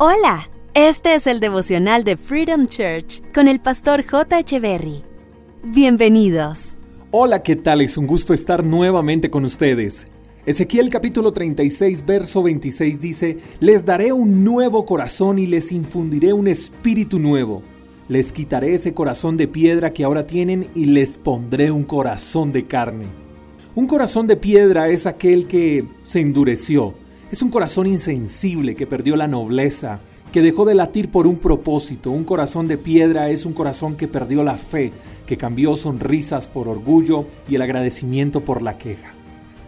Hola, este es el devocional de Freedom Church con el pastor J. Echeverry. Bienvenidos. Hola, ¿qué tal? Es un gusto estar nuevamente con ustedes. Ezequiel capítulo 36, verso 26 dice, Les daré un nuevo corazón y les infundiré un espíritu nuevo. Les quitaré ese corazón de piedra que ahora tienen y les pondré un corazón de carne. Un corazón de piedra es aquel que se endureció, es un corazón insensible que perdió la nobleza, que dejó de latir por un propósito. Un corazón de piedra es un corazón que perdió la fe, que cambió sonrisas por orgullo y el agradecimiento por la queja.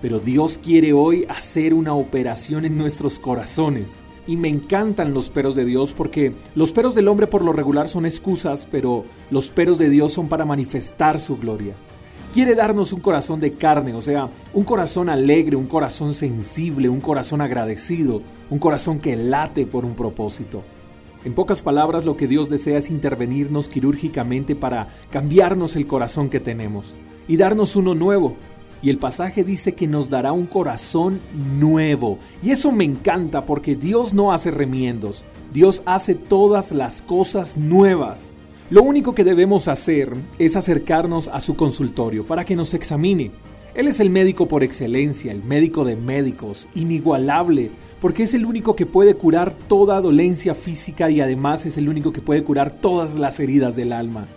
Pero Dios quiere hoy hacer una operación en nuestros corazones. Y me encantan los peros de Dios porque los peros del hombre por lo regular son excusas, pero los peros de Dios son para manifestar su gloria quiere darnos un corazón de carne, o sea, un corazón alegre, un corazón sensible, un corazón agradecido, un corazón que late por un propósito. En pocas palabras, lo que Dios desea es intervenirnos quirúrgicamente para cambiarnos el corazón que tenemos y darnos uno nuevo. Y el pasaje dice que nos dará un corazón nuevo. Y eso me encanta porque Dios no hace remiendos. Dios hace todas las cosas nuevas. Lo único que debemos hacer es acercarnos a su consultorio para que nos examine. Él es el médico por excelencia, el médico de médicos, inigualable, porque es el único que puede curar toda dolencia física y además es el único que puede curar todas las heridas del alma.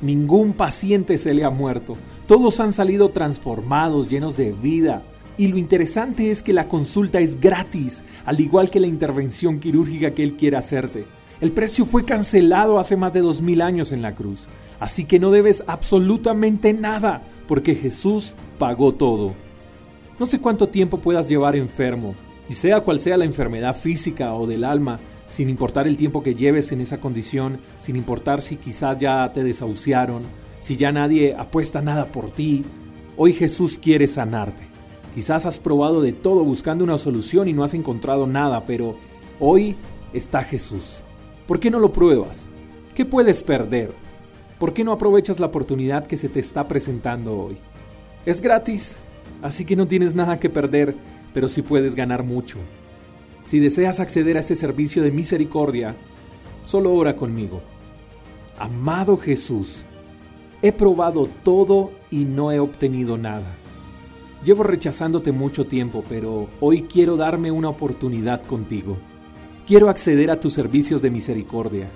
Ningún paciente se le ha muerto, todos han salido transformados, llenos de vida. Y lo interesante es que la consulta es gratis, al igual que la intervención quirúrgica que él quiere hacerte. El precio fue cancelado hace más de dos mil años en la cruz, así que no debes absolutamente nada, porque Jesús pagó todo. No sé cuánto tiempo puedas llevar enfermo, y sea cual sea la enfermedad física o del alma, sin importar el tiempo que lleves en esa condición, sin importar si quizás ya te desahuciaron, si ya nadie apuesta nada por ti, hoy Jesús quiere sanarte. Quizás has probado de todo buscando una solución y no has encontrado nada, pero hoy está Jesús. ¿Por qué no lo pruebas? ¿Qué puedes perder? ¿Por qué no aprovechas la oportunidad que se te está presentando hoy? Es gratis, así que no tienes nada que perder, pero sí puedes ganar mucho. Si deseas acceder a ese servicio de misericordia, solo ora conmigo. Amado Jesús, he probado todo y no he obtenido nada. Llevo rechazándote mucho tiempo, pero hoy quiero darme una oportunidad contigo. Quiero acceder a tus servicios de misericordia.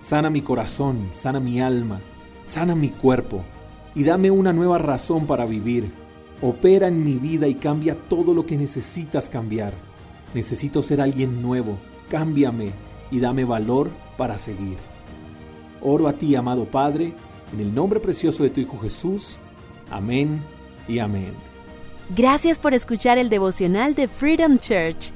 Sana mi corazón, sana mi alma, sana mi cuerpo y dame una nueva razón para vivir. Opera en mi vida y cambia todo lo que necesitas cambiar. Necesito ser alguien nuevo. Cámbiame y dame valor para seguir. Oro a ti, amado Padre, en el nombre precioso de tu Hijo Jesús. Amén y amén. Gracias por escuchar el devocional de Freedom Church